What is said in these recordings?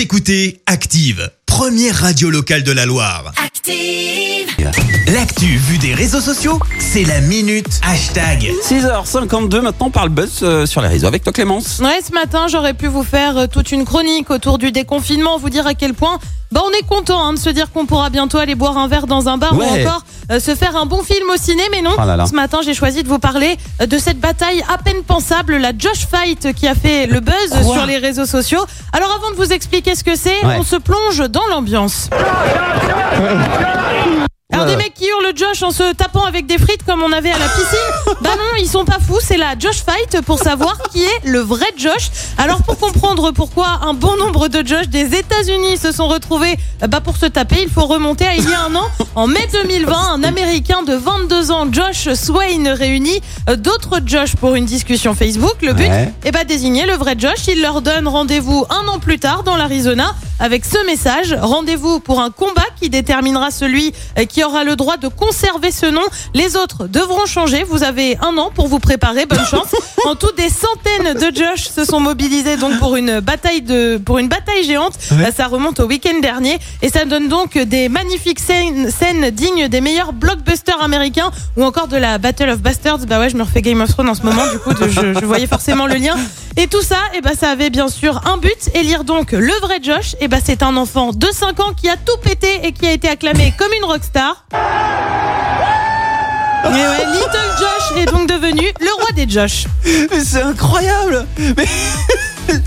Vous écoutez Active, première radio locale de la Loire. Active. L'actu vue des réseaux sociaux, c'est la minute hashtag. 6h52, maintenant on parle buzz euh, sur les réseaux avec toi Clémence. Ouais, ce matin, j'aurais pu vous faire euh, toute une chronique autour du déconfinement, vous dire à quel point bah, on est content hein, de se dire qu'on pourra bientôt aller boire un verre dans un bar ou encore se faire un bon film au ciné, mais non. Oh là là. Ce matin, j'ai choisi de vous parler euh, de cette bataille à peine pensable, la Josh Fight qui a fait le buzz Quoi sur les réseaux sociaux. Alors avant de vous expliquer ce que c'est, Ouais. on se plonge dans l'ambiance. Alors des mecs qui hurlent Josh en se tapant avec des frites comme on avait à la piscine, bah non, ils sont pas fous, c'est la Josh Fight pour savoir qui est le vrai Josh. Alors pour comprendre pourquoi un bon nombre de Josh des États-Unis se sont retrouvés euh, bah pour se taper, il faut remonter à il y a un an, en mai 2020, un Américain de 22 ans, Josh Swain, réunit euh, d'autres Josh pour une discussion Facebook. Le but Ouais. est bah désigner le vrai Josh. Il leur donne rendez-vous un an plus tard dans l'Arizona avec ce message rendez-vous pour un combat qui déterminera celui euh, qui aura le droit de conserver ce nom. Les autres devront changer. Vous avez un an pour vous préparer. Bonne chance. En tout, des centaines de Josh se sont mobilisés donc pour une bataille de pour une bataille géante. Euh, Ça remonte au week-end dernier et ça donne donc des magnifiques scènes, scènes dignes des meilleurs blockbusters américains ou encore de la Battle of Bastards. Bah ouais, je me refais Game of Thrones en ce moment. Du coup, je voyais forcément le lien. Et tout ça, et bah, ça avait bien sûr un but, élire donc le vrai Josh. Et bah, c'est un enfant de 5 ans qui a tout pété et qui a été acclamé comme une rockstar. Et ouais, Little Josh est donc devenu le roi des Josh. Mais c'est incroyable Mais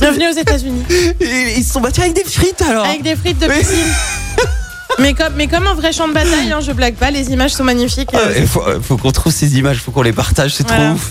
Bienvenue aux États-Unis. ils se sont battus avec des frites alors Avec des frites de piscine. Mais comme, mais comme un vrai champ de bataille, hein, je blague pas, les images sont magnifiques. Ah, euh, Il faut, faut qu'on trouve ces images, faut qu'on les partage, c'est Voilà. trop ouf.